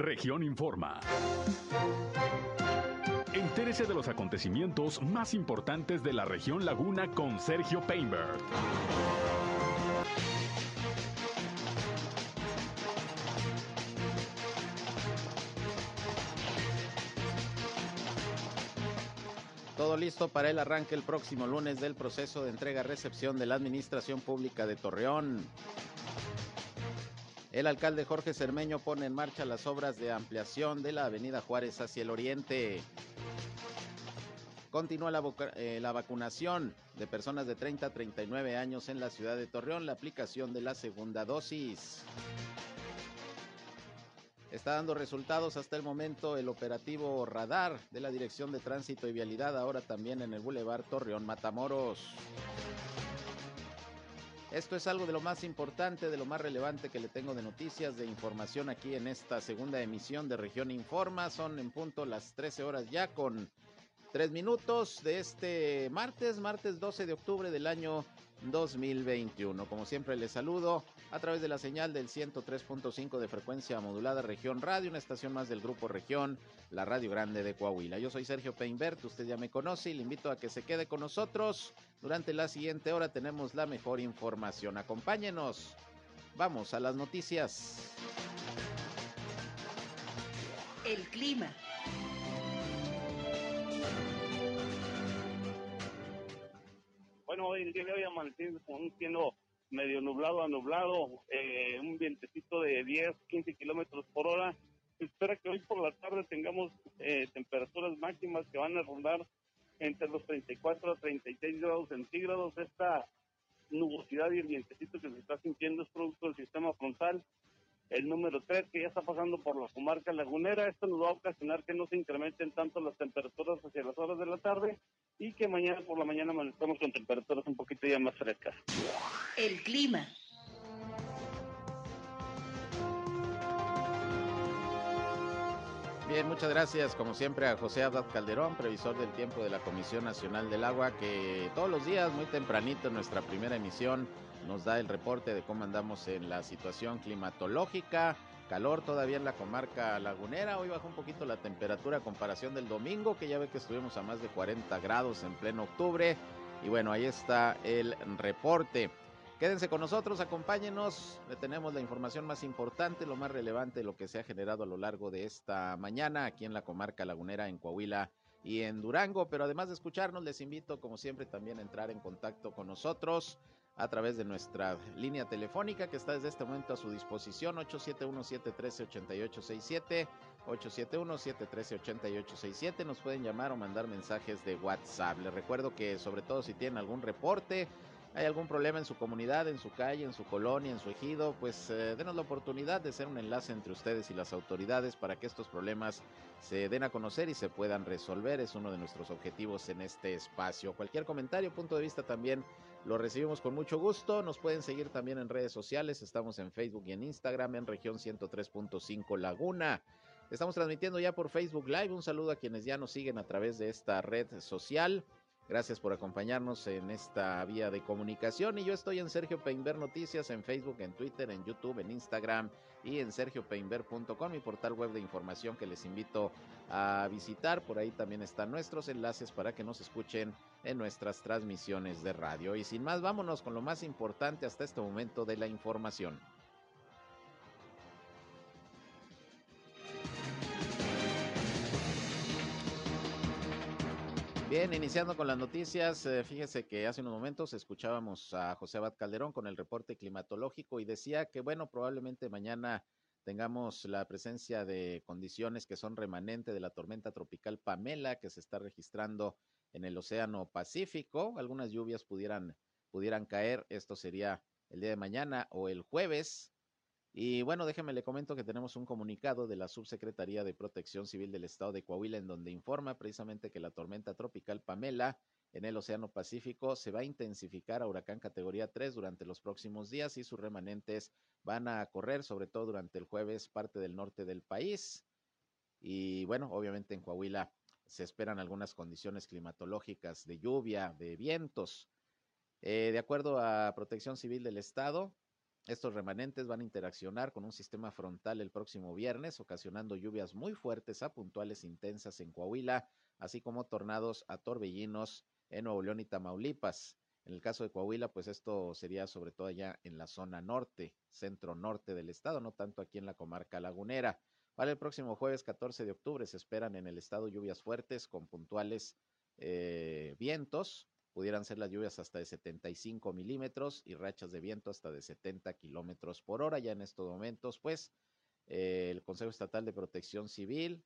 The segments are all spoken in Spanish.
Región Informa. Entérese de los acontecimientos más importantes de la región Laguna con Sergio Painberg. Todo listo para el arranque el próximo lunes del proceso de entrega-recepción de la Administración Pública de Torreón. El alcalde Jorge Cermeño pone en marcha las obras de ampliación de la Avenida Juárez hacia el oriente. Continúa la, eh, vacunación de personas de 30 a 39 años en la ciudad de Torreón, la aplicación de la segunda dosis. Está dando resultados hasta el momento el operativo radar de la Dirección de Tránsito y Vialidad, ahora también en el Boulevard Torreón Matamoros. Esto es algo de lo más importante, de lo más relevante que le tengo de noticias, de información aquí en esta segunda emisión de Región Informa. Son en punto las 13 horas ya con 3 minutos de este martes, martes 12 de octubre del año 2021. Como siempre les saludo a través de la señal del 103.5 de frecuencia modulada Región Radio, una estación más del Grupo Región, la Radio Grande de Coahuila. Yo soy Sergio Peinbert, usted ya me conoce y le invito a que se quede con nosotros. Durante la siguiente hora tenemos la mejor información. Acompáñenos. Vamos a las noticias. El clima. Bueno, hoy el día de hoy amaneciendo con un cielo medio nublado a nublado, eh, un vientecito de 10, 15 kilómetros por hora. Se espera que hoy por la tarde tengamos eh, temperaturas máximas que van a rondar entre los 34 a 36 grados centígrados. Esta nubosidad y el vientecito que se está sintiendo es producto del sistema frontal. El número 3 que ya está pasando por la comarca lagunera, esto nos va a ocasionar que no se incrementen tanto las temperaturas hacia las horas de la tarde y que mañana por la mañana amanezcamos con temperaturas un poquito ya más frescas. El clima. Bien, muchas gracias como siempre a José Abad Calderón, previsor del tiempo de la Comisión Nacional del Agua, que todos los días, muy tempranito en nuestra primera emisión, nos da el reporte de cómo andamos en la situación climatológica calor todavía en la comarca lagunera. Hoy bajó un poquito la temperatura a comparación del domingo, que ya ve que estuvimos a más de 40 grados en pleno octubre. Y bueno, ahí está el reporte. Quédense con nosotros, acompáñenos. Le tenemos la información más importante, lo más relevante, lo que se ha generado a lo largo de esta mañana aquí en la comarca lagunera, en Coahuila y en Durango. Pero además de escucharnos, les invito, como siempre, también a entrar en contacto con nosotros a través de nuestra línea telefónica que está desde este momento a su disposición 871-713-8867, 871-713-8867. Nos pueden llamar o mandar mensajes de WhatsApp. Les recuerdo que sobre todo si tienen algún reporte, hay algún problema en su comunidad, en su calle, en su colonia, en su ejido, pues eh, denos la oportunidad de ser un enlace entre ustedes y las autoridades para que estos problemas se den a conocer y se puedan resolver. Es uno de nuestros objetivos en este espacio. Cualquier comentario, punto de vista también lo recibimos con mucho gusto. Nos pueden seguir también en redes sociales. Estamos en Facebook y en Instagram en región 103.5 Laguna. Estamos transmitiendo ya por Facebook Live. Un saludo a quienes ya nos siguen a través de esta red social. Gracias por acompañarnos en esta vía de comunicación. Y yo estoy en Sergio Peinber Noticias, en Facebook, en Twitter, en YouTube, en Instagram y en sergiopeinber.com, mi portal web de información que les invito a visitar. Por ahí también están nuestros enlaces para que nos escuchen en nuestras transmisiones de radio. Y sin más, vámonos con lo más importante hasta este momento de la información. Bien, iniciando con las noticias, eh, fíjese que hace unos momentos escuchábamos a José Abad Calderón con el reporte climatológico y decía que, bueno, probablemente mañana tengamos la presencia de condiciones que son remanente de la tormenta tropical Pamela que se está registrando en el Océano Pacífico. Algunas lluvias pudieran, pudieran caer. Esto sería el día de mañana o el jueves. Y bueno, déjeme le comento que tenemos un comunicado de la Subsecretaría de Protección Civil del Estado de Coahuila en donde informa precisamente que la tormenta tropical Pamela en el Océano Pacífico se va a intensificar a huracán categoría 3 durante los próximos días y sus remanentes van a correr sobre todo durante el jueves parte del norte del país. Y bueno, obviamente en Coahuila se esperan algunas condiciones climatológicas de lluvia, de vientos. Eh, de acuerdo a Protección Civil del Estado, Estos remanentes van a interaccionar con un sistema frontal el próximo viernes, ocasionando lluvias muy fuertes a puntuales intensas en Coahuila, así como tornados a torbellinos en Nuevo León y Tamaulipas. En el caso de Coahuila, pues esto sería sobre todo allá en la zona norte, centro norte del estado, no tanto aquí en la comarca lagunera. Para el próximo jueves 14 de octubre se esperan en el estado lluvias fuertes con puntuales eh, vientos. Pudieran ser las lluvias hasta de 75 milímetros y rachas de viento hasta de 70 kilómetros por hora. Ya en estos momentos, pues, eh, el Consejo Estatal de Protección Civil,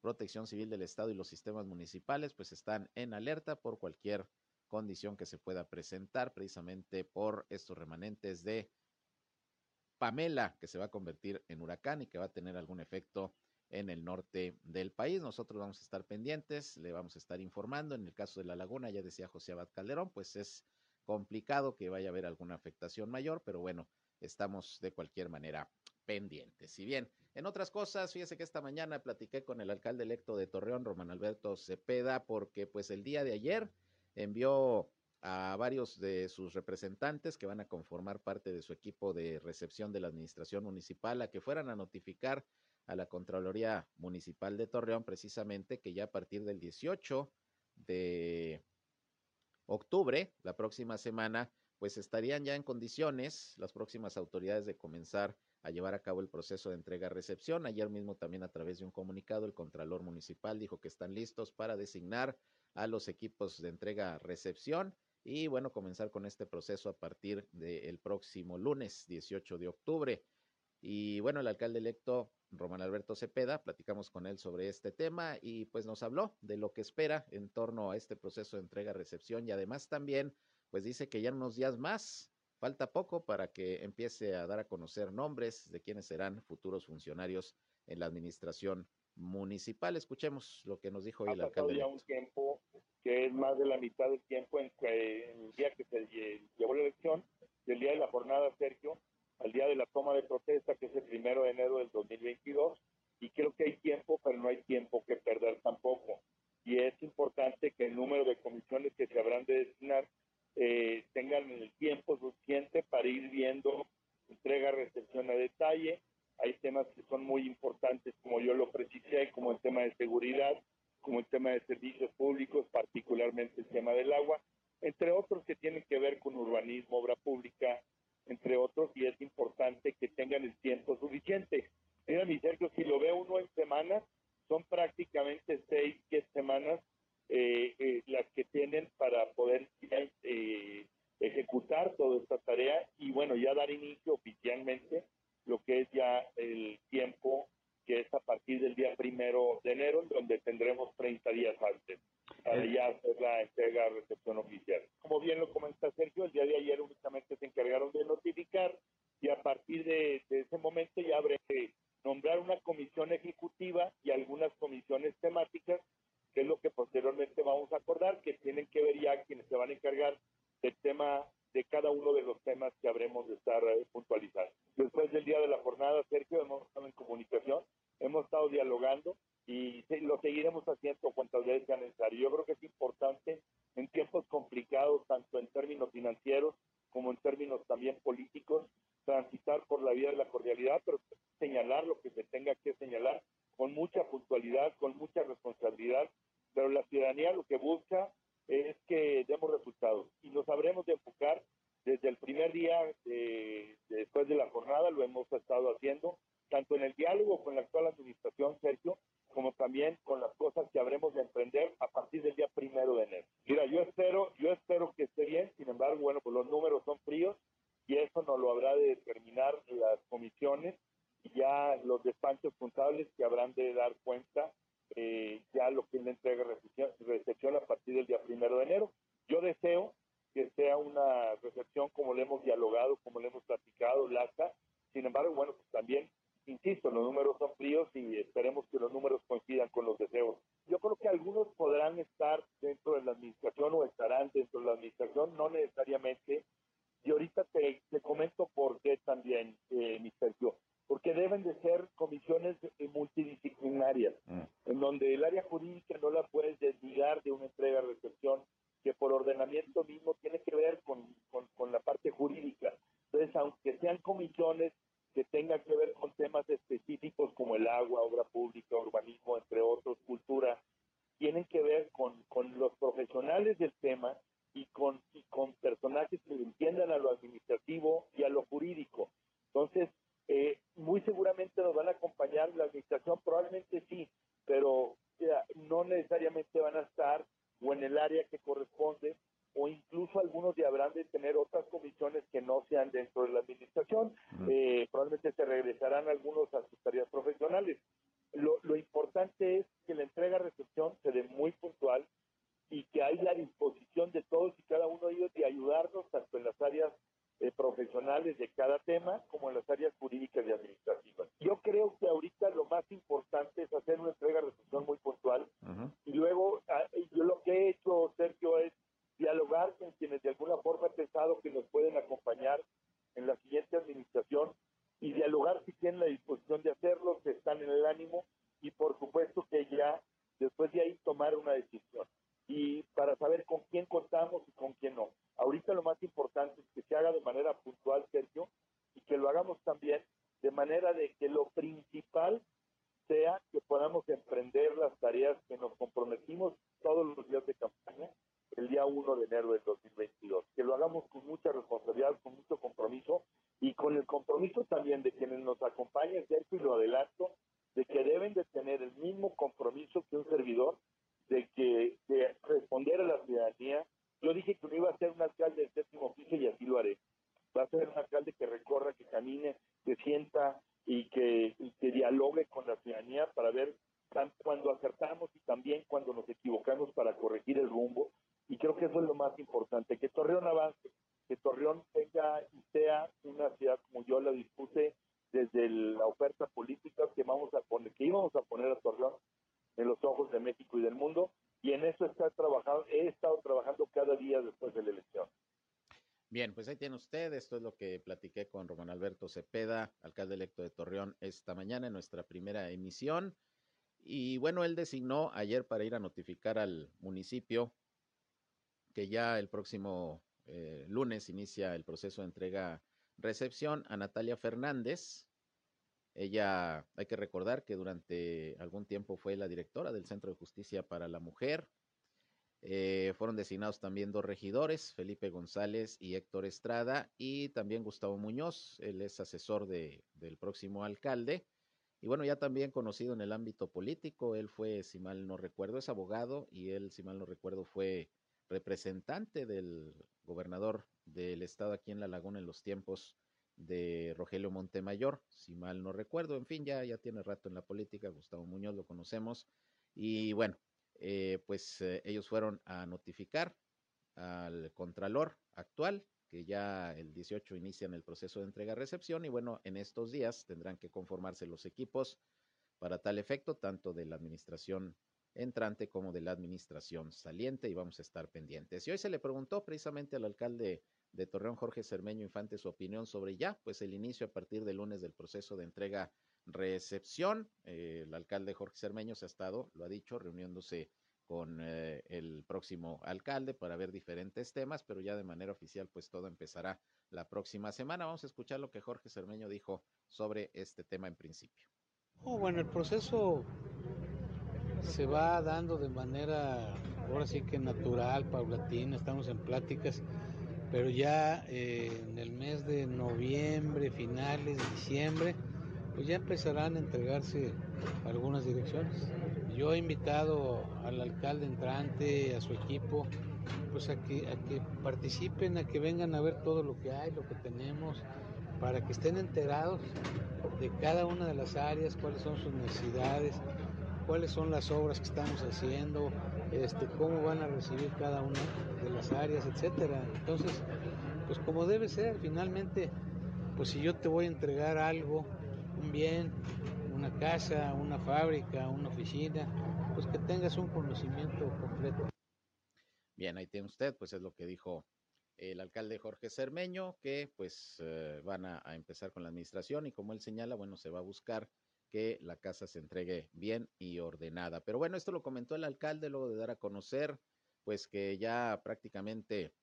Protección Civil del Estado y los sistemas municipales, pues están en alerta por cualquier condición que se pueda presentar precisamente por estos remanentes de Pamela, que se va a convertir en huracán y que va a tener algún efecto en el norte del país. Nosotros vamos a estar pendientes, le vamos a estar informando. En el caso de la laguna, ya decía José Abad Calderón, pues es complicado que vaya a haber alguna afectación mayor, pero bueno, estamos de cualquier manera pendientes. Si bien en otras cosas, fíjese que esta mañana platiqué con el alcalde electo de Torreón, Román Alberto Cepeda, porque pues el día de ayer envió a varios de sus representantes que van a conformar parte de su equipo de recepción de la administración municipal a que fueran a notificar a la Contraloría Municipal de Torreón precisamente que ya a partir del 18 de octubre, la próxima semana, pues estarían ya en condiciones las próximas autoridades de comenzar a llevar a cabo el proceso de entrega-recepción. Ayer mismo también a través de un comunicado el Contralor Municipal dijo que están listos para designar a los equipos de entrega-recepción y bueno, comenzar con este proceso a partir del próximo lunes 18 de octubre. Y bueno, el alcalde electo Román Alberto Cepeda, platicamos con él sobre este tema y pues nos habló de lo que espera en torno a este proceso de entrega-recepción y además también pues dice que ya en unos días más falta poco para que empiece a dar a conocer nombres de quienes serán futuros funcionarios en la administración municipal. Escuchemos lo que nos dijo hoy el alcalde. ya un tiempo que es más de la mitad del tiempo en, que, el día que se llevó la elección, del día de la jornada, Sergio, al día de la toma de protesta, que es el primero de enero del 2022, y creo que hay tiempo, pero no hay tiempo que perder tampoco. Y es importante que el número de comisiones que se habrán de designar eh, tengan el tiempo suficiente para ir viendo entrega, recepción a detalle. Hay temas que son muy importantes, como yo lo precisé, como el tema de seguridad, como el tema de servicios públicos, particularmente el tema del agua, entre otros que tienen que ver con urbanismo, obra pública, entre otros, y es importante que tengan el tiempo suficiente. Mira, mi Sergio, si lo ve uno en semanas, son prácticamente seis, siete semanas eh, eh, las que tienen para poder eh, ejecutar toda esta tarea y bueno, ya dar inicio oficialmente lo que es ya el tiempo que es a partir del día primero de enero, donde tendremos 30 días antes para ya hacer la entrega recepción oficial. Como bien lo comenta Sergio, el día de ayer únicamente se encargaron de notificar y a partir de, ese momento ya habrá que nombrar una comisión ejecutiva y algunas comisiones temáticas, que es lo que posteriormente vamos a acordar, que tienen que ver ya quienes se van a encargar del tema de cada uno de los temas que habremos de estar eh, puntualizando. Después del día de la jornada, Sergio, hemos estado en comunicación, hemos estado dialogando y lo seguiremos haciendo cuantas veces sea necesario. Yo creo que es importante en tiempos complicados, tanto en términos financieros como en términos también políticos, transitar por la vía de la cordialidad, pero señalar lo que se tenga que señalar con mucha puntualidad, con mucha responsabilidad, pero la ciudadanía lo que busca es que demos resultados y nos habremos de enfocar desde el primer día después de la jornada, lo hemos estado haciendo, tanto en el diálogo con la actual administración, Sergio, como también con las cosas que habremos de emprender a partir del día primero de enero. Mira, yo espero, yo espero que esté bien, sin embargo, bueno, pues los números son fríos y eso nos lo habrá de determinar las comisiones y ya los despachos contables que habrán de dar cuenta eh, ya lo que es la entrega recepción, a partir del día primero de enero. Yo deseo que sea una recepción como le hemos dialogado, como le hemos platicado, LACA. Sin embargo, bueno, pues también, insisto, los números son fríos y esperemos que los números coincidan con los deseos. Yo creo que algunos podrán estar dentro de la administración o estarán dentro de la administración, no necesariamente. Y ahorita te, te comento por qué también, eh, mi Sergio porque deben de ser comisiones multidisciplinarias, mm. en donde el área jurídica no la puedes desligar de una entrega-recepción que por ordenamiento mismo tiene que ver con, con, la parte jurídica. Entonces, aunque sean que tenga que ver con temas específicos como el agua, obra pública, urbanismo, entre otros, cultura, tienen que ver con, con los profesionales del tema y con, y con personajes que entiendan a lo administrativo y a lo jurídico. Entonces, eh, muy seguramente nos van a acompañar la administración, probablemente sí, pero no necesariamente van a estar o en el área que corresponde o incluso algunos ya habrán de tener otras comisiones que no sean dentro de la administración. Eh, probablemente se regresarán algunos a sus tareas profesionales. Lo, lo importante es que la entrega-recepción se dé muy puntual y que hay la disposición de todos y cada uno de ellos de ayudarnos tanto en las áreas eh, profesionales de cada tema como en las áreas jurídicas y administrativas. Yo creo que ahorita lo más importante es hacer una entrega de recepción muy puntual y luego ah, yo lo que he hecho, Sergio, es dialogar con quienes de alguna forma he pensado que nos pueden acompañar en la siguiente administración y dialogar si tienen la disposición de hacerlo, si están en el ánimo y por supuesto que ya después de ahí tomar una decisión y para saber con quién contamos y con quién no. Ahorita lo más importante es que se haga de manera puntual, Sergio, y que lo hagamos también de manera de que lo principal sea que podamos emprender las tareas que nos comprometimos todos los días de campaña el día 1 de enero del 2022. Que lo hagamos con mucha responsabilidad, con mucho compromiso y con el compromiso también de quienes nos acompañan, Sergio, y lo adelanto, de que deben de tener el mismo compromiso que un servidor de que de responder a la ciudadanía. Yo dije que no iba a ser un alcalde del séptimo piso y así lo haré. Va a ser un alcalde que recorra, que camine, que sienta y que, que dialogue con la ciudadanía para ver cuando acertamos y también cuando nos equivocamos para corregir el rumbo. Y creo que eso es lo más importante, que Torreón avance, que Torreón tenga y sea una ciudad como yo la dispuse desde la oferta política que vamos a poner, que íbamos a poner a Torreón en los ojos de México y del mundo, y en eso está trabajando, he estado trabajando cada día después de la elección. Bien, pues ahí tiene usted, esto es lo que platiqué con Román Alberto Cepeda, alcalde electo de Torreón, esta mañana en nuestra primera emisión. Y bueno, él designó ayer para ir a notificar al municipio que ya el próximo eh, lunes inicia el proceso de entrega-recepción a Natalia Fernández, ella, hay que recordar que durante algún tiempo fue la directora del Centro de Justicia para la Mujer. Eh, fueron designados también dos regidores, Felipe González y Héctor Estrada, y también Gustavo Muñoz, él es asesor de, del próximo alcalde. Y bueno, ya también conocido en el ámbito político, él fue, si mal no recuerdo, es abogado y él, si mal no recuerdo, fue representante del gobernador del estado aquí en La Laguna en los tiempos de Rogelio Montemayor, si mal no recuerdo. En fin, ya, ya tiene rato en la política, Gustavo Muñoz lo conocemos. Y bueno, eh, pues eh, ellos fueron a notificar al Contralor actual, que ya el 18 inician el proceso de entrega-recepción y bueno, en estos días tendrán que conformarse los equipos para tal efecto, tanto de la administración entrante como de la administración saliente y vamos a estar pendientes. Y hoy se le preguntó precisamente al alcalde de Torreón, Jorge Cermeño Infante, su opinión sobre ya, pues el inicio a partir del lunes del proceso de entrega recepción. Eh, el alcalde Jorge Cermeño se ha estado, lo ha dicho, reuniéndose con eh, el próximo alcalde para ver diferentes temas, pero ya de manera oficial, pues todo empezará la próxima semana. Vamos a escuchar lo que Jorge Cermeño dijo sobre este tema en principio. Oh, bueno, el proceso se va dando de manera, ahora sí que natural, paulatina, estamos en pláticas pero ya eh, en el mes de noviembre, finales de diciembre, pues ya empezarán a entregarse algunas direcciones. Yo he invitado al alcalde entrante, a su equipo, pues a que, a que participen, a que vengan a ver todo lo que hay, lo que tenemos, para que estén enterados de cada una de las áreas, cuáles son sus necesidades, cuáles son las obras que estamos haciendo, este, cómo van a recibir cada una de las áreas, etcétera. Entonces, pues como debe ser, finalmente, pues si yo te voy a entregar algo, un bien, una casa, una fábrica, una oficina, pues que tengas un conocimiento completo. Bien, ahí tiene usted, pues es lo que dijo el alcalde Jorge Cermeño, que pues eh, van a, a, empezar con la administración y como él señala, bueno, se va a buscar que la casa se entregue bien y ordenada. Pero bueno, esto lo comentó el alcalde luego de dar a conocer, pues que ya prácticamente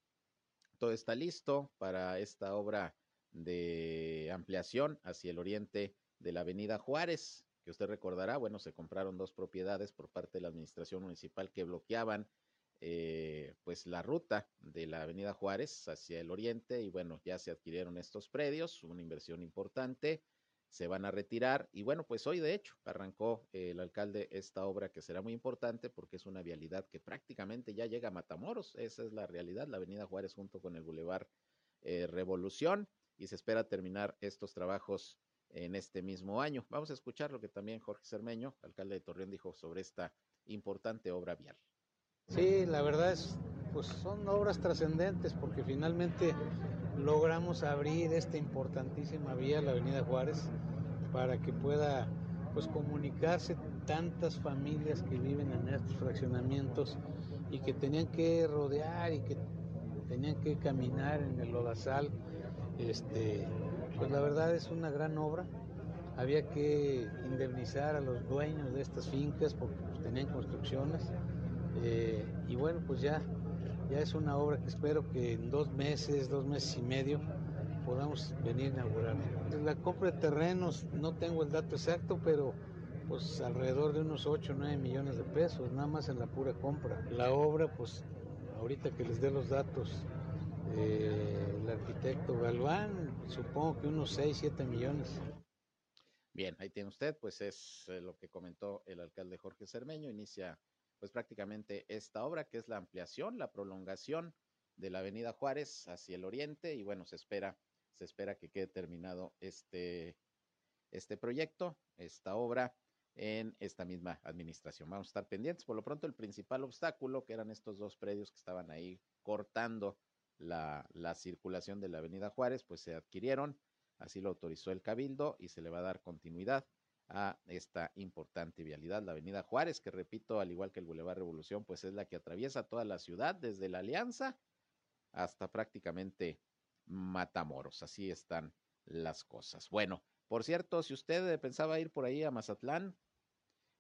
todo está listo para esta obra de ampliación hacia el oriente de la avenida Juárez, que usted recordará, bueno, se compraron dos propiedades por parte de la administración municipal que bloqueaban eh, pues la ruta de la Avenida Juárez hacia el oriente y bueno, ya se adquirieron estos predios, una inversión importante, se van a retirar y bueno, pues hoy de hecho arrancó el alcalde esta obra que será muy importante porque es una vialidad que prácticamente ya llega a Matamoros, esa es la realidad, la Avenida Juárez junto con el Boulevard eh, Revolución y se espera terminar estos trabajos en este mismo año. Vamos a escuchar lo que también Jorge Cermeño, alcalde de Torreón, dijo sobre esta importante obra vial. Sí, la verdad es, pues son obras trascendentes porque finalmente logramos abrir esta importantísima vía, la Avenida Juárez, para que pueda pues comunicarse tantas familias que viven en estos fraccionamientos y que tenían que rodear y que tenían que caminar en el lodazal. Este, pues la verdad es una gran obra. Había que indemnizar a los dueños de estas fincas porque pues, tenían construcciones eh, y bueno, pues ya, ya es una obra que espero que en dos meses, dos meses y medio, podamos venir a inaugurar. La compra de terrenos, no tengo el dato exacto, pero pues alrededor de unos 8 o 9 millones de pesos, nada más en la pura compra. La obra, pues ahorita que les dé los datos, eh, el arquitecto Galván, supongo que unos 6, 7 millones. Bien, ahí tiene usted, pues es eh, lo que comentó el alcalde Jorge Cermeño, inicia pues prácticamente esta obra, que es la ampliación, la prolongación de la Avenida Juárez hacia el oriente y bueno, se espera, se espera que quede terminado este, este proyecto, esta obra en esta misma administración. Vamos a estar pendientes. Por lo pronto, el principal obstáculo, que eran estos dos predios que estaban ahí cortando la, la circulación de la Avenida Juárez, pues se adquirieron, así lo autorizó el Cabildo y se le va a dar continuidad a esta importante vialidad, la Avenida Juárez, que repito, al igual que el Boulevard Revolución, pues es la que atraviesa toda la ciudad, desde la Alianza hasta prácticamente Matamoros. Así están las cosas. Bueno, por cierto, si usted pensaba ir por ahí a Mazatlán,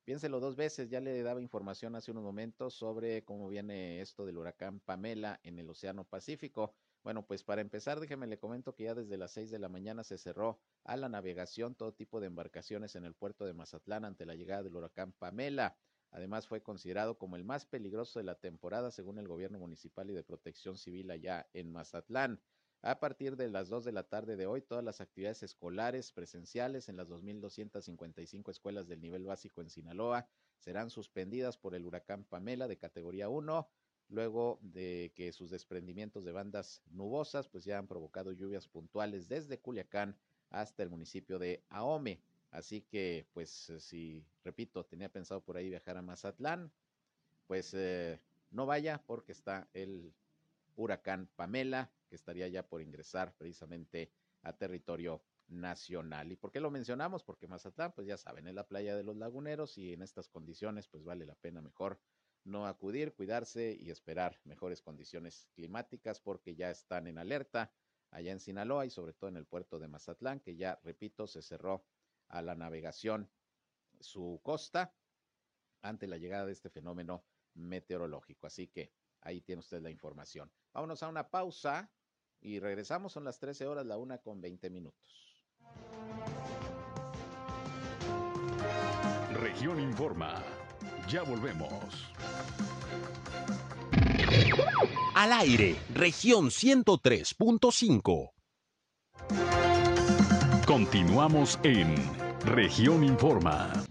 piénselo dos veces. Ya le daba información hace unos momentos sobre cómo viene esto del huracán Pamela en el Océano Pacífico. Bueno, pues para empezar, déjeme le comento que ya desde las seis de la mañana se cerró a la navegación todo tipo de embarcaciones en el puerto de Mazatlán ante la llegada del huracán Pamela. Además, fue considerado como el más peligroso de la temporada según el gobierno municipal y de protección civil allá en Mazatlán. A partir de las dos de la tarde de hoy, todas las actividades escolares presenciales en las 2.255 escuelas del nivel básico en Sinaloa serán suspendidas por el huracán Pamela de categoría 1 luego de que sus desprendimientos de bandas nubosas pues ya han provocado lluvias puntuales desde Culiacán hasta el municipio de Ahome. Así que pues eh, si, repito, tenía pensado por ahí viajar a Mazatlán, pues eh, no vaya porque está el huracán Pamela que estaría ya por ingresar precisamente a territorio nacional. ¿Y por qué lo mencionamos? Porque Mazatlán, pues ya saben, es la playa de los laguneros y en estas condiciones pues vale la pena mejor no acudir, cuidarse y esperar mejores condiciones climáticas porque ya están en alerta allá en Sinaloa y sobre todo en el puerto de Mazatlán, que ya, repito, se cerró a la navegación su costa ante la llegada de este fenómeno meteorológico. Así que ahí tiene usted la información. Vámonos a una pausa y regresamos. Son las 13 horas, la una con 20 minutos. Región Informa. Ya volvemos. Al aire, región 103.5. Continuamos en región Informa.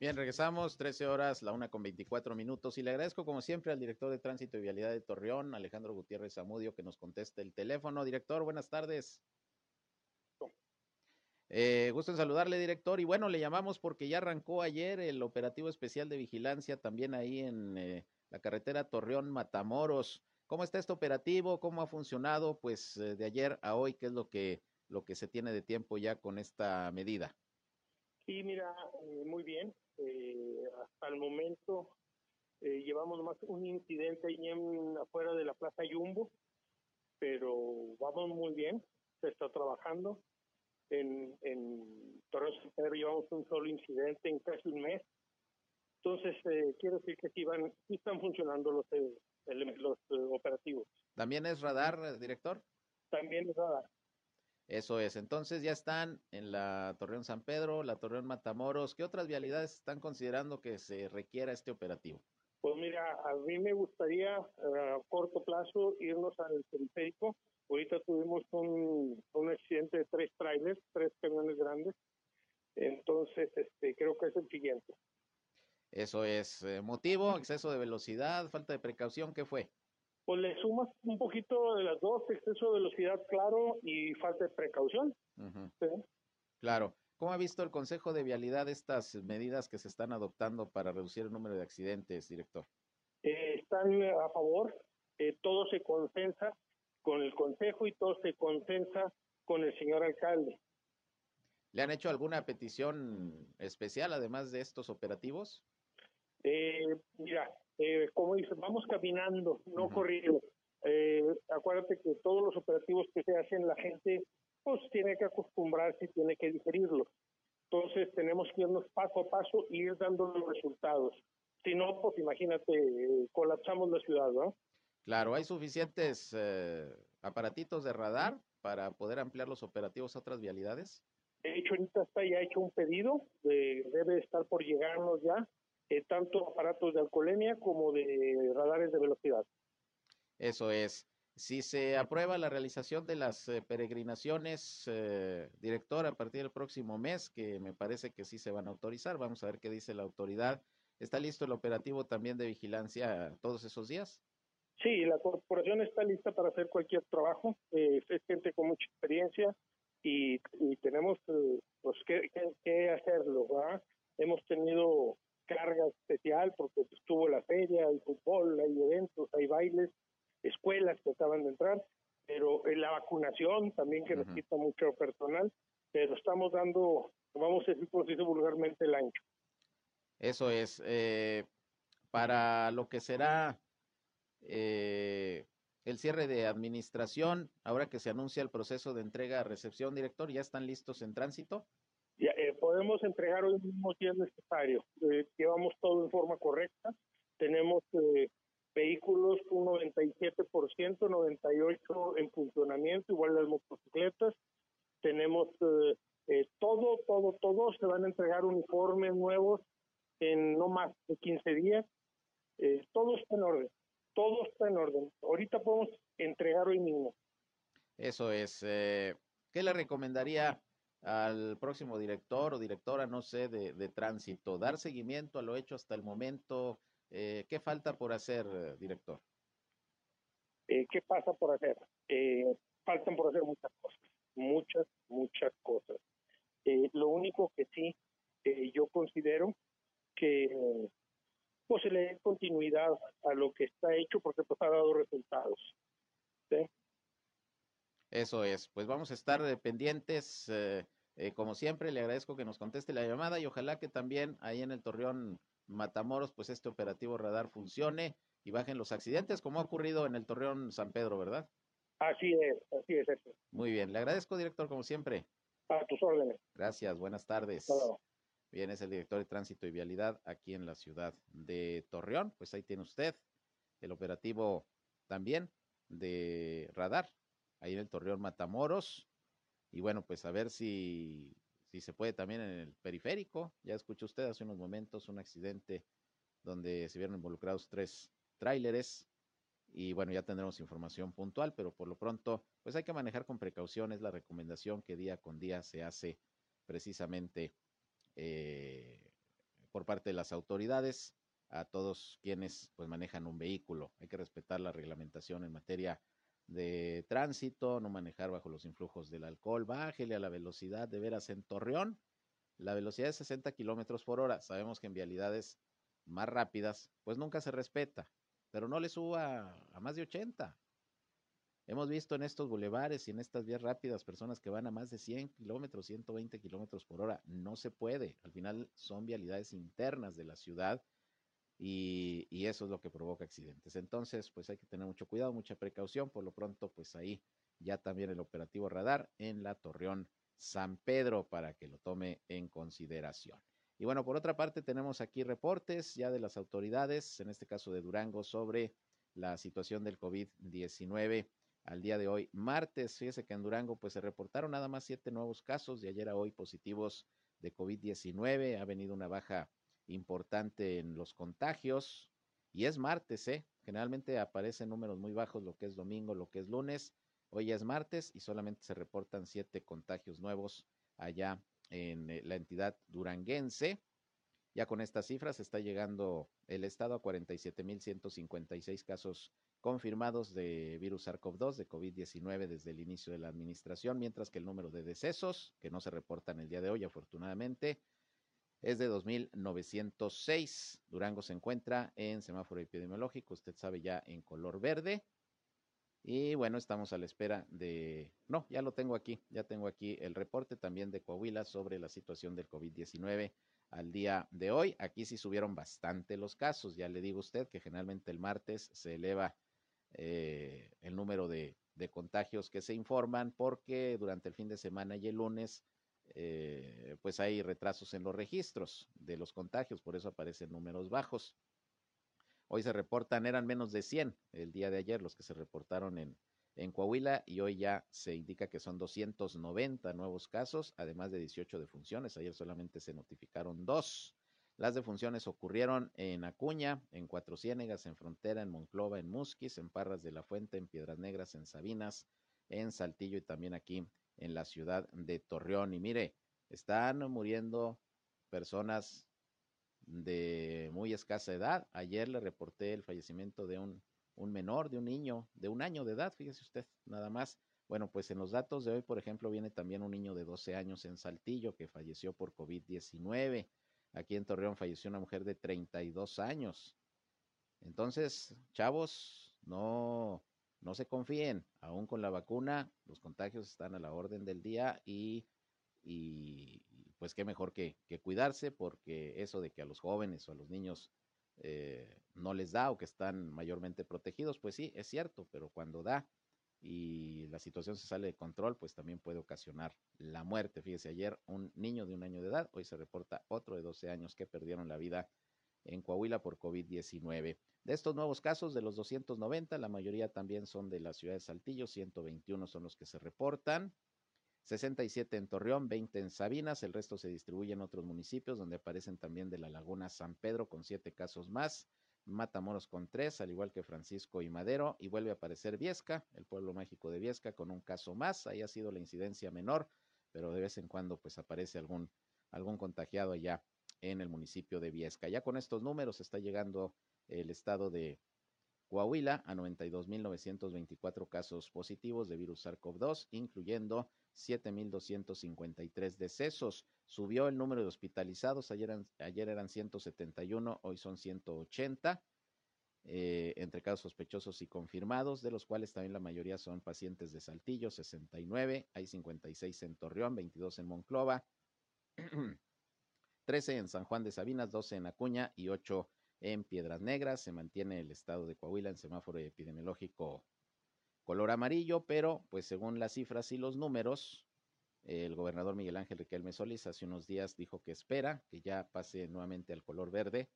Bien, regresamos, 13 horas, la una con 24 minutos. Y le agradezco, como siempre, al director de Tránsito y Vialidad de Torreón, Alejandro Gutiérrez Zamudio, que nos conteste el teléfono. Director, buenas tardes. Eh, gusto en saludarle, director. Y bueno, le llamamos porque ya arrancó ayer el operativo especial de vigilancia también ahí en eh, la carretera Torreón Matamoros. ¿Cómo está este operativo? ¿Cómo ha funcionado? Pues eh, de ayer a hoy, ¿qué es lo que, lo que se tiene de tiempo ya con esta medida? Sí, mira, eh, muy bien. hasta el momento llevamos más un incidente ahí en, afuera de la Plaza Yumbo, pero vamos muy bien. Se está trabajando llevamos un solo incidente en casi un mes. Entonces, eh, quiero decir que sí, van, sí están funcionando los, eh, los eh, operativos. ¿También es radar, director? También es radar. Eso es. Entonces ya están en la Torreón San Pedro, la Torreón Matamoros. ¿Qué otras vialidades están considerando que se requiera este operativo? Pues mira, a mí me gustaría eh, a corto plazo irnos al periférico. Ahorita tuvimos un, un accidente de tres trailers, tres camiones grandes. Entonces, este, creo que es el siguiente. Eso es eh, motivo, exceso de velocidad, falta de precaución, ¿qué fue? Pues le sumas un poquito de las dos, exceso de velocidad, claro, y falta de precaución. Claro. ¿Cómo ha visto el Consejo de Vialidad estas medidas que se están adoptando para reducir el número de accidentes, director? Eh, están a favor, eh, todo se consensa con el consejo y todo se consensa con el señor alcalde. ¿Le han hecho alguna petición especial además de estos operativos? Eh, mira, eh, como dices, vamos caminando, no Ujú. corriendo. Eh, acuérdate que todos los operativos que se hacen, la gente pues tiene que acostumbrarse y tiene que digerirlos. Entonces tenemos que irnos paso a paso y ir dando los resultados. Si no, pues imagínate, eh, colapsamos la ciudad, ¿no? Claro, hay suficientes eh, aparatitos de radar para poder ampliar los operativos a otras vialidades. De hecho, ahorita está ya hecho un pedido, de- debe estar por llegarnos ya, eh, tanto aparatos de alcoholemia como de radares de velocidad. Eso es. Si se aprueba la realización de las eh, peregrinaciones, eh, director, a partir del próximo mes, que me parece que sí se van a autorizar, vamos a ver qué dice la autoridad. ¿Está listo el operativo también de vigilancia todos esos días? Sí, la corporación está lista para hacer cualquier trabajo, eh, es gente con mucha experiencia y, y tenemos eh, pues que, que- que hacerlo, ¿verdad? Hemos tenido carga especial porque estuvo la feria, hay fútbol, hay eventos, hay bailes, escuelas que acaban de entrar, pero en la vacunación también que nos Ujú. quita mucho personal, pero estamos dando, vamos a decir, se dice vulgarmente, el ancho. Eso es. eh, para lo que será eh, el cierre de administración, ahora que se anuncia el proceso de entrega-recepción, director, ¿ya están listos en tránsito? Eh, podemos entregar hoy mismo si es necesario. Eh, llevamos todo en forma correcta. Tenemos eh, vehículos un 97%, 98% en funcionamiento, igual las motocicletas. Tenemos todo, todo, todo. Se van a entregar uniformes nuevos en no más de 15 días. Todo está en orden. Todo está en orden. Ahorita podemos entregar hoy mismo. Eso es. eh, ¿Qué le recomendaría al próximo director o directora, no sé, de, de tránsito? ¿Dar seguimiento a lo hecho hasta el momento? Eh, ¿Qué falta por hacer, director? Eh, ¿Qué pasa por hacer? Faltan por hacer muchas cosas, muchas, muchas cosas. Lo único que sí, yo considero que pues se le dé continuidad a lo que está hecho porque pues ha dado resultados. ¿sí? Eso es, pues vamos a estar pendientes, eh, eh, como siempre, le agradezco que nos conteste la llamada y ojalá que también ahí en el Torreón Matamoros, pues este operativo radar funcione y bajen los accidentes, como ha ocurrido en el Torreón San Pedro, ¿verdad? Así es, así es, eso. Muy bien, le agradezco, director, como siempre. A tus órdenes. Gracias, buenas tardes. Hasta luego. Bien, es el director de Tránsito y Vialidad aquí en la ciudad de Torreón. Pues ahí tiene usted el operativo también de radar, ahí en el Torreón Matamoros. Y bueno, pues a ver si, si se puede también en el periférico. Ya escuchó usted hace unos momentos un accidente donde se vieron involucrados tres tráileres. Y bueno, ya tendremos información puntual, pero por lo pronto, pues hay que manejar con precaución. Es la recomendación que día con día se hace precisamente eh, por parte de las autoridades a todos quienes pues manejan un vehículo. Hay que respetar la reglamentación en materia de tránsito, no manejar bajo los influjos del alcohol, bájele a la velocidad de veras en Torreón. La velocidad es 60 kilómetros por hora. Sabemos que en vialidades más rápidas, pues nunca se respeta, pero no le suba a más de 80. Hemos visto en estos bulevares y en estas vías rápidas personas que van a más de 100 kilómetros, 120 kilómetros por hora. No se puede. Al final son vialidades internas de la ciudad y, y eso es lo que provoca accidentes. Entonces, pues hay que tener mucho cuidado, mucha precaución. Por lo pronto, pues ahí ya también el operativo radar en la Torreón San Pedro para que lo tome en consideración. Y bueno, por otra parte, tenemos aquí reportes ya de las autoridades, en este caso de Durango, sobre la situación del COVID-19 al día de hoy, martes. Fíjese que en Durango pues se reportaron nada más siete nuevos casos de ayer a hoy positivos de COVID-19. Ha venido una baja importante en los contagios y es martes, ¿eh? Generalmente aparecen números muy bajos lo que es domingo, lo que es lunes. Hoy es martes y solamente se reportan siete contagios nuevos allá en eh, la entidad duranguense. Ya con estas cifras está llegando el estado a 47.156 casos confirmados de virus SARS-CoV-2, de COVID-19 desde el inicio de la administración, mientras que el número de decesos, que no se reportan el día de hoy afortunadamente, es de 2.906. Durango se encuentra en semáforo epidemiológico, usted sabe ya en color verde. Y bueno, estamos a la espera de... No, ya lo tengo aquí, ya tengo aquí el reporte también de Coahuila sobre la situación del COVID-19 al día de hoy. Aquí sí subieron bastante los casos, ya le digo a usted que generalmente el martes se eleva eh, el número de, contagios que se informan porque durante el fin de semana y el lunes eh, pues hay retrasos en los registros de los contagios, por eso aparecen números bajos. Hoy se reportan, eran menos de 100 el día de ayer los que se reportaron en, en Coahuila y hoy ya se indica que son 290 nuevos casos, además de 18 defunciones. Ayer solamente se notificaron dos. Las defunciones ocurrieron en Acuña, en Cuatro Ciénegas, en Frontera, en Monclova, en Musquis, en Parras de la Fuente, en Piedras Negras, en Sabinas, en Saltillo y también aquí en la ciudad de Torreón. Y mire, están muriendo personas de muy escasa edad. Ayer le reporté el fallecimiento de un, un menor, de un niño de un año de edad, fíjese usted, nada más. Bueno, pues en los datos de hoy, por ejemplo, viene también un niño de 12 años en Saltillo que falleció por COVID-19. Aquí en Torreón falleció una mujer de 32 años. Entonces, chavos, no, no se confíen, aún con la vacuna, los contagios están a la orden del día y, y pues qué mejor que, que, cuidarse, porque eso de que a los jóvenes o a los niños eh, no les da o que están mayormente protegidos, pues sí, es cierto, pero cuando da y la situación se sale de control, pues también puede ocasionar la muerte. Fíjese, ayer un niño de un año de edad, hoy se reporta otro de 12 años que perdieron la vida en Coahuila por COVID-19. De estos nuevos casos, de los 290, la mayoría también son de la ciudad de Saltillo, 121 son los que se reportan, 67 en Torreón, 20 en Sabinas, el resto se distribuye en otros municipios donde aparecen también de la Laguna San Pedro con siete casos más, Matamoros con tres, al igual que Francisco y Madero, y vuelve a aparecer Viesca, el pueblo mágico de Viesca, con un caso más. Ahí ha sido la incidencia menor, pero de vez en cuando pues aparece algún, algún contagiado allá en el municipio de Viesca. Ya con estos números está llegando el estado de Coahuila a 92.924 casos positivos de virus SARS-CoV-2, incluyendo 7.253 decesos. Subió el número de hospitalizados, ayer, eran, ayer eran 171, hoy son 180. Eh, entre casos sospechosos y confirmados, de los cuales también la mayoría son pacientes de Saltillo, 69, hay 56 en Torreón, 22 en Monclova, 13 en San Juan de Sabinas, 12 en Acuña y 8 en Piedras Negras. Se mantiene el estado de Coahuila en semáforo epidemiológico color amarillo, pero pues según las cifras y los números, el gobernador Miguel Ángel Riquelme Solís hace unos días dijo que espera que ya pase nuevamente al color verde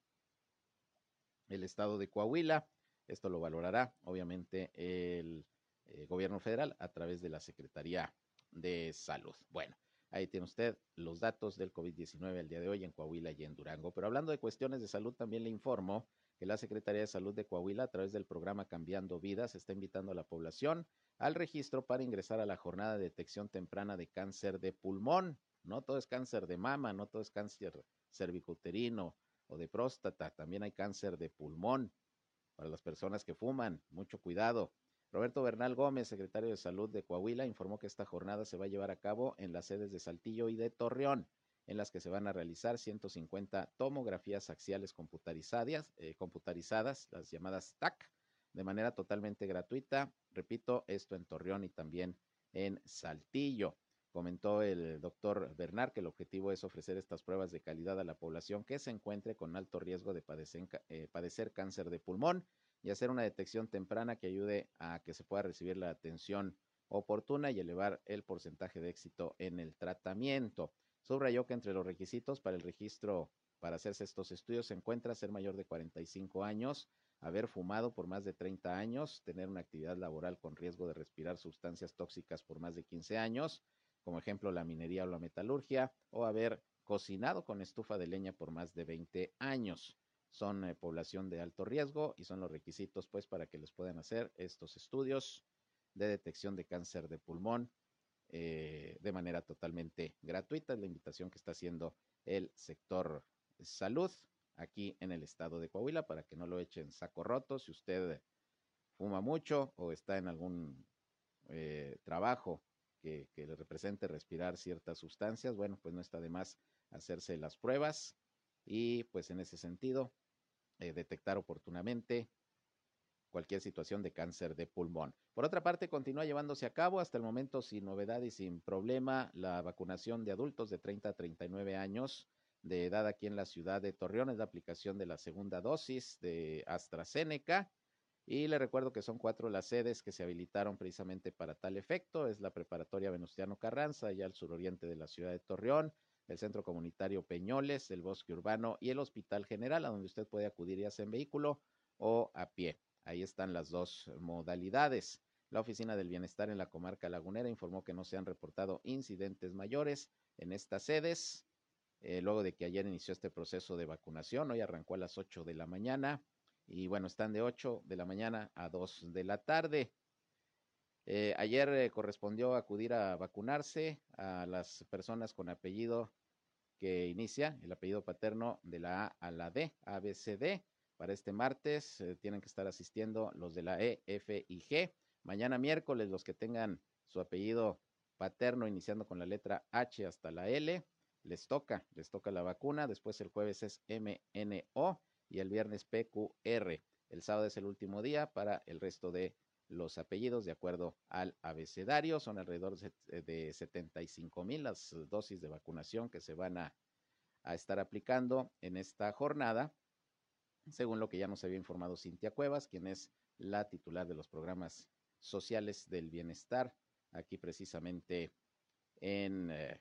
el estado de Coahuila. Esto lo valorará, obviamente, el eh, gobierno federal a través de la Secretaría de Salud. Bueno, ahí tiene usted los datos del COVID-19 el día de hoy en Coahuila y en Durango. Pero hablando de cuestiones de salud, también le informo que la Secretaría de Salud de Coahuila, a través del programa Cambiando Vidas, está invitando a la población al registro para ingresar a la jornada de detección temprana de cáncer de pulmón. No todo es cáncer de mama, no todo es cáncer cervicuterino o de próstata, también hay cáncer de pulmón para las personas que fuman. Mucho cuidado. Roberto Bernal Gómez, secretario de Salud de Coahuila, informó que esta jornada se va a llevar a cabo en las sedes de Saltillo y de Torreón en las que se van a realizar 150 tomografías axiales computarizadas, eh, computarizadas las llamadas TAC, de manera totalmente gratuita. Repito, esto en Torreón y también en Saltillo. Comentó el doctor Bernard que el objetivo es ofrecer estas pruebas de calidad a la población que se encuentre con alto riesgo de padecer, eh, padecer cáncer de pulmón y hacer una detección temprana que ayude a que se pueda recibir la atención oportuna y elevar el porcentaje de éxito en el tratamiento. Subrayó que entre los requisitos para el registro para hacerse estos estudios se encuentra ser mayor de 45 años, haber fumado por más de 30 años, tener una actividad laboral con riesgo de respirar sustancias tóxicas por más de 15 años, como ejemplo la minería o la metalurgia, o haber cocinado con estufa de leña por más de 20 años. Son eh, población de alto riesgo y son los requisitos pues para que les puedan hacer estos estudios de detección de cáncer de pulmón eh, de manera totalmente gratuita. Es la invitación que está haciendo el sector salud aquí en el estado de Coahuila para que no lo echen saco roto. Si usted fuma mucho o está en algún eh, trabajo que, le represente respirar ciertas sustancias, bueno, pues no está de más hacerse las pruebas y pues en ese sentido eh, detectar oportunamente cualquier situación de cáncer de pulmón. Por otra parte, continúa llevándose a cabo hasta el momento sin novedad y sin problema la vacunación de adultos de 30 a 39 años de edad aquí en la ciudad de Torreón. Es la aplicación de la segunda dosis de AstraZeneca. Y le recuerdo que son cuatro las sedes que se habilitaron precisamente para tal efecto. Es la preparatoria Venustiano Carranza, allá al suroriente de la ciudad de Torreón, el Centro Comunitario Peñoles, el Bosque Urbano y el Hospital General, a donde usted puede acudir ya sea en vehículo o a pie. Ahí están las dos modalidades. La Oficina del Bienestar en la comarca lagunera informó que no se han reportado incidentes mayores en estas sedes. Eh, luego de que ayer inició este proceso de vacunación. Hoy arrancó a las 8 de la mañana y bueno, están de 8 de la mañana a 2 de la tarde. Eh, ayer eh, correspondió acudir a vacunarse a las personas con apellido que inicia, el apellido paterno de la A a la D, ABCD. Para este martes tienen que estar asistiendo los de la E, F y G. Mañana miércoles los que tengan su apellido paterno iniciando con la letra H hasta la L les toca, les toca la vacuna, después el jueves es MNO y el viernes PQR. El sábado es el último día para el resto de los apellidos de acuerdo al abecedario. Son alrededor de 75 mil las dosis de vacunación que se van a, estar aplicando en esta jornada, según lo que ya nos había informado Cintia Cuevas, quien es la titular de los programas sociales del bienestar, aquí precisamente en eh,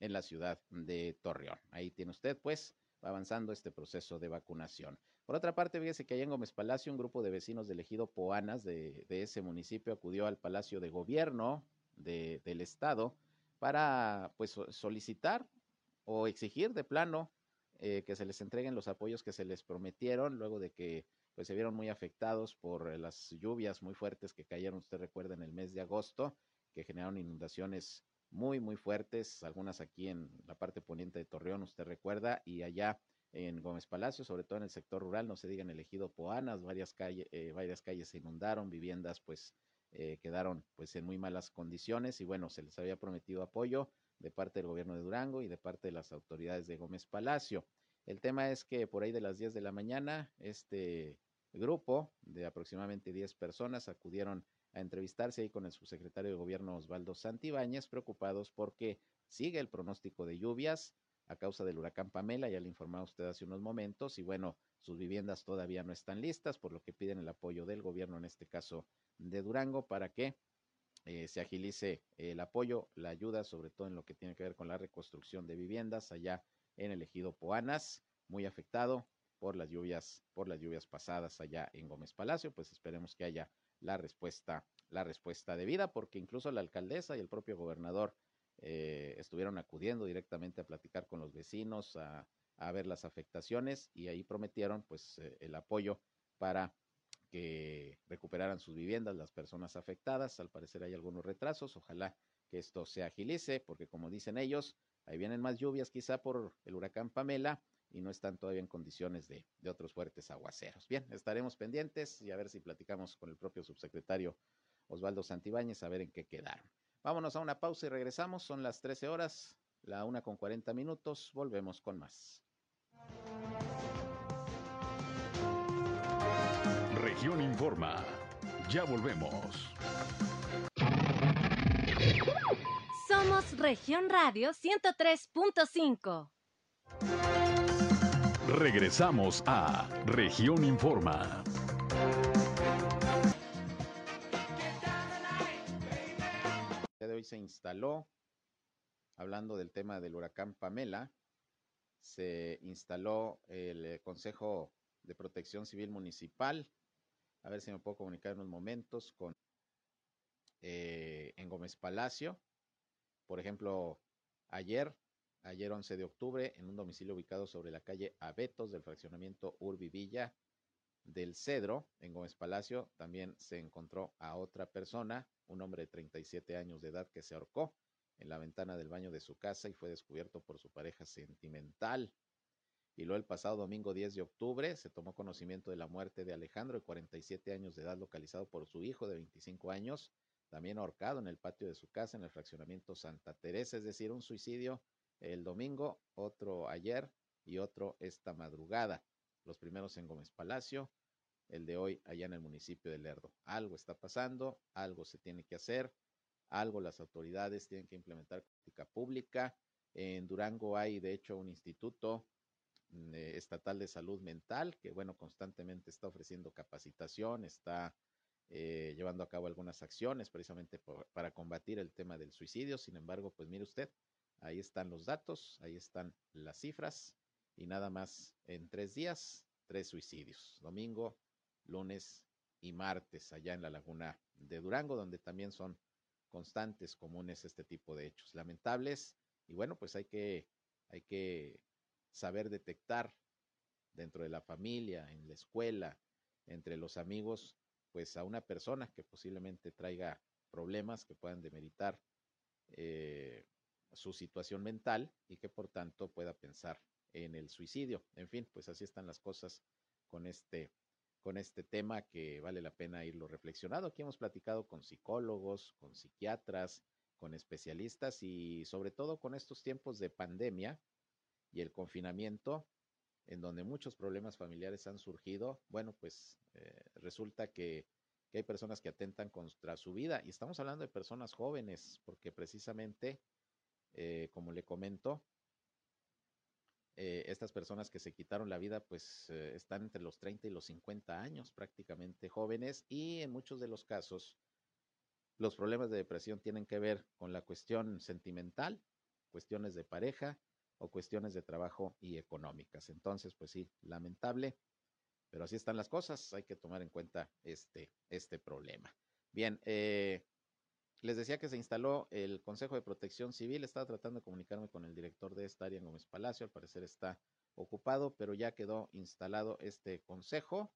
en la ciudad de Torreón. Ahí tiene usted, pues, avanzando este proceso de vacunación. Por otra parte, fíjese que allá en Gómez Palacio, un grupo de vecinos del ejido Poanas de, ese municipio acudió al Palacio de Gobierno del Estado para, pues, solicitar o exigir de plano eh, que se les entreguen los apoyos que se les prometieron luego de que pues se vieron muy afectados por las lluvias muy fuertes que cayeron, usted recuerda, en el mes de agosto, que generaron inundaciones muy, muy fuertes, algunas aquí en la parte poniente de Torreón, usted recuerda, y allá en Gómez Palacio, sobre todo en el sector rural, no se digan elegido Poanas, varias, calles eh, varias calles se inundaron, viviendas pues eh, quedaron pues en muy malas condiciones y bueno, se les había prometido apoyo de parte del gobierno de Durango y de parte de las autoridades de Gómez Palacio. El tema es que por ahí de las 10 de la mañana, este grupo de aproximadamente 10 personas acudieron a entrevistarse ahí con el subsecretario de Gobierno Osvaldo Santibáñez, preocupados porque sigue el pronóstico de lluvias a causa del huracán Pamela, ya le informaba usted hace unos momentos, y bueno, sus viviendas todavía no están listas, por lo que piden el apoyo del gobierno, en este caso de Durango, para que eh, se agilice el apoyo, la ayuda, sobre todo en lo que tiene que ver con la reconstrucción de viviendas allá en el ejido Poanas, muy afectado por las lluvias, por las lluvias pasadas allá en Gómez Palacio, pues esperemos que haya la respuesta, la respuesta debida, porque incluso la alcaldesa y el propio gobernador eh, estuvieron acudiendo directamente a platicar con los vecinos, a, ver las afectaciones y ahí prometieron pues eh, el apoyo para que recuperaran sus viviendas las personas afectadas. Al parecer hay algunos retrasos, ojalá que esto se agilice, porque como dicen ellos, ahí vienen más lluvias quizá por el huracán Pamela y no están todavía en condiciones de, otros fuertes aguaceros. Bien, estaremos pendientes y a ver si platicamos con el propio subsecretario Osvaldo Santibáñez a ver en qué quedaron. Vámonos a una pausa y regresamos. Son las 13 horas, la una con 40 minutos. Volvemos con más. Región Informa. Ya volvemos. Somos Región Radio 103.5. Regresamos a Región Informa. Se instaló, hablando del tema del huracán Pamela, se instaló el eh, Consejo de Protección Civil Municipal. A ver si me puedo comunicar en unos momentos con eh, en Gómez Palacio. Por ejemplo, ayer, ayer 11 de octubre, en un domicilio ubicado sobre la calle Abetos del fraccionamiento Urbi Villa del Cedro, en Gómez Palacio, también se encontró a otra persona, un hombre de 37 años de edad que se ahorcó en la ventana del baño de su casa y fue descubierto por su pareja sentimental. Y luego el pasado domingo 10 de octubre se tomó conocimiento de la muerte de Alejandro, de 47 años de edad, localizado por su hijo de 25 años, también ahorcado en el patio de su casa en el fraccionamiento Santa Teresa, es decir, un suicidio el domingo, otro ayer y otro esta madrugada. Los primeros en Gómez Palacio, el de hoy allá en el municipio de Lerdo. Algo está pasando, algo se tiene que hacer, algo las autoridades tienen que implementar política pública. En Durango hay, de hecho, un instituto mm, eh, estatal de salud mental que, bueno, constantemente está ofreciendo capacitación, está eh, llevando a cabo algunas acciones precisamente para combatir el tema del suicidio. Sin embargo, pues mire usted, ahí están los datos, ahí están las cifras y nada más en tres días, tres suicidios, domingo, lunes y martes allá en la laguna de Durango, donde también son constantes, comunes este tipo de hechos lamentables. Y bueno, pues hay que, hay que saber detectar dentro de la familia, en la escuela, entre los amigos, pues a una persona que posiblemente traiga problemas que puedan demeritar eh, su situación mental y que por tanto pueda pensar en el suicidio. En fin, pues así están las cosas con este con este tema que vale la pena irlo reflexionado. Aquí hemos platicado con psicólogos, con psiquiatras, con especialistas y sobre todo con estos tiempos de pandemia y el confinamiento, en donde muchos problemas familiares han surgido, bueno, pues eh, resulta que, hay personas que atentan contra su vida y estamos hablando de personas jóvenes, porque precisamente, eh, como le comento, eh, estas personas que se quitaron la vida, pues están entre los 30 y los 50 años, prácticamente jóvenes, y en muchos de los casos, los problemas de depresión tienen que ver con la cuestión sentimental, cuestiones de pareja, o cuestiones de trabajo y económicas. Entonces, pues sí, lamentable, pero así están las cosas, hay que tomar en cuenta este, este problema. Bien, eh, les decía que se instaló el Consejo de Protección Civil, estaba tratando de comunicarme con el director de esta área Gómez Palacio, al parecer está ocupado, pero ya quedó instalado este consejo.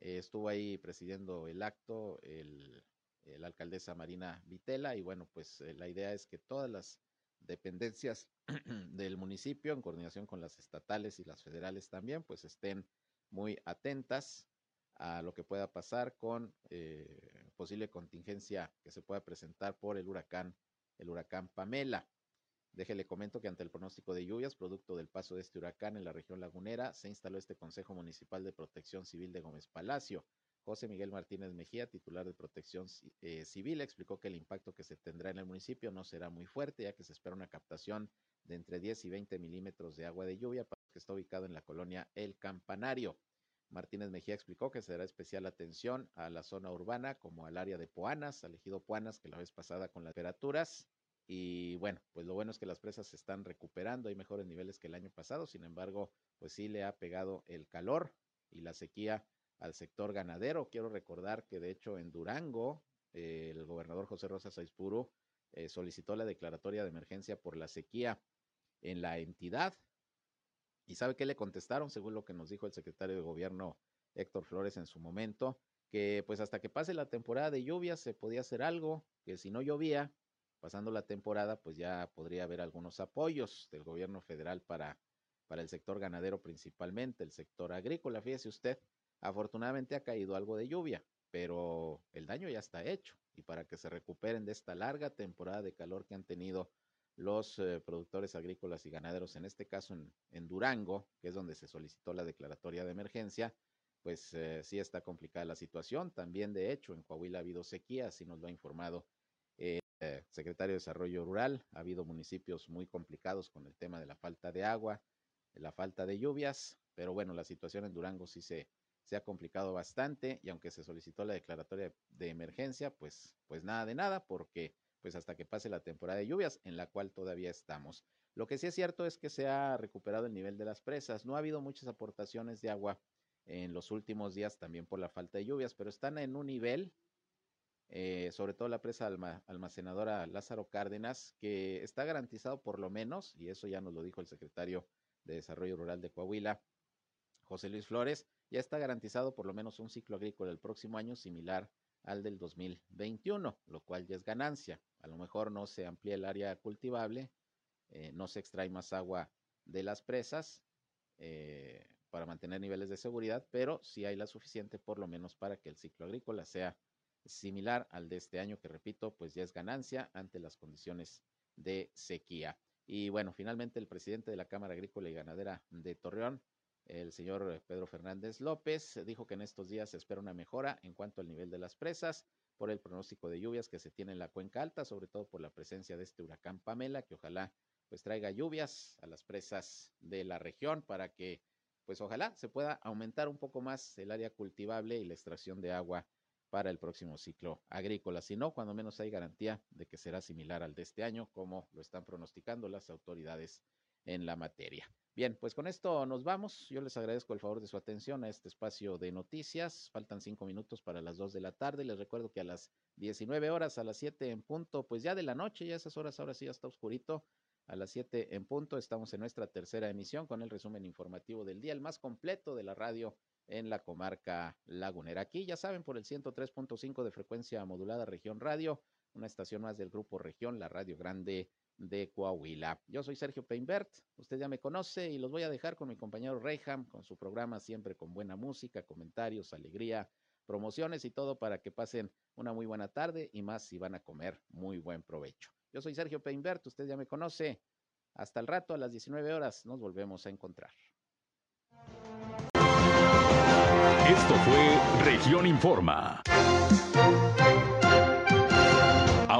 Eh, estuvo ahí presidiendo el acto el, la alcaldesa Marina Vitela y bueno, pues eh, la idea es que todas las dependencias del municipio, en coordinación con las estatales y las federales también, pues estén muy atentas a lo que pueda pasar con eh, posible contingencia que se pueda presentar por el huracán, el huracán Pamela. Déjele comento que ante el pronóstico de lluvias, producto del paso de este huracán en la región lagunera, se instaló este Consejo Municipal de Protección Civil de Gómez Palacio. José Miguel Martínez Mejía, titular de Protección eh, Civil, explicó que el impacto que se tendrá en el municipio no será muy fuerte, ya que se espera una captación de entre 10 y 20 milímetros de agua de lluvia, que está ubicado en la colonia El Campanario. Martínez Mejía explicó que se dará especial atención a la zona urbana como al área de Poanas, al ejido Poanas, que la vez pasada con las temperaturas. Y bueno, pues lo bueno es que las presas se están recuperando, hay mejores niveles que el año pasado, sin embargo, pues sí le ha pegado el calor y la sequía al sector ganadero. Quiero recordar que de hecho en Durango, eh, el gobernador José Rosa Saizpuro eh, solicitó la declaratoria de emergencia por la sequía en la entidad. ¿Y sabe qué le contestaron? Según lo que nos dijo el secretario de gobierno Héctor Flores en su momento, que pues hasta que pase la temporada de lluvias se podía hacer algo, que si no llovía, pasando la temporada, pues ya podría haber algunos apoyos del gobierno federal para, para el sector ganadero principalmente, el sector agrícola. Fíjese usted, Afortunadamente ha caído algo de lluvia, pero el daño ya está hecho y para que se recuperen de esta larga temporada de calor que han tenido los eh, productores agrícolas y ganaderos, en este caso en, Durango, que es donde se solicitó la declaratoria de emergencia, pues eh, sí está complicada la situación. También, de hecho, en Coahuila ha habido sequía, así nos lo ha informado el eh, secretario de Desarrollo Rural. Ha habido municipios muy complicados con el tema de la falta de agua, la falta de lluvias, pero bueno, la situación en Durango sí se, se ha complicado bastante y aunque se solicitó la declaratoria de emergencia, pues, pues nada de nada, porque pues hasta que pase la temporada de lluvias, en la cual todavía estamos. Lo que sí es cierto es que se ha recuperado el nivel de las presas. No ha habido muchas aportaciones de agua en los últimos días también por la falta de lluvias, pero están en un nivel, eh, sobre todo la presa almacenadora Lázaro Cárdenas, que está garantizado por lo menos, y eso ya nos lo dijo el secretario de Desarrollo Rural de Coahuila, José Luis Flores, ya está garantizado por lo menos un ciclo agrícola el próximo año similar al del 2021, lo cual ya es ganancia. A lo mejor no se amplía el área cultivable, eh, no se extrae más agua de las presas eh, para mantener niveles de seguridad, pero sí hay la suficiente por lo menos para que el ciclo agrícola sea similar al de este año, que repito, pues ya es ganancia ante las condiciones de sequía. Y bueno, finalmente el presidente de la Cámara Agrícola y Ganadera de Torreón, el señor Pedro Fernández López, dijo que en estos días se espera una mejora en cuanto al nivel de las presas por el pronóstico de lluvias que se tiene en la cuenca alta, sobre todo por la presencia de este huracán Pamela, que ojalá pues traiga lluvias a las presas de la región para que pues ojalá se pueda aumentar un poco más el área cultivable y la extracción de agua para el próximo ciclo agrícola. Si no, cuando menos hay garantía de que será similar al de este año, como lo están pronosticando las autoridades en la materia. Bien, pues con esto nos vamos. Yo les agradezco el favor de su atención a este espacio de noticias. Faltan cinco minutos para las dos de la tarde. Les recuerdo que a las 19 horas, a las 7 en punto, pues ya de la noche, ya esas horas ahora sí ya está oscurito. A las 7 en punto estamos en nuestra tercera emisión con el resumen informativo del día, el más completo de la radio en la comarca lagunera. Aquí ya saben, por el 103.5 de frecuencia modulada Región Radio, una estación más del grupo Región, la Radio Grande de Coahuila. Yo soy Sergio Peinbert, usted ya me conoce y los voy a dejar con mi compañero Reyham, con su programa siempre con buena música, comentarios, alegría, promociones y todo para que pasen una muy buena tarde y más si van a comer muy buen provecho. Yo soy Sergio Peinbert, usted ya me conoce. Hasta el rato, a las 19 horas, nos volvemos a encontrar. Esto fue Región Informa.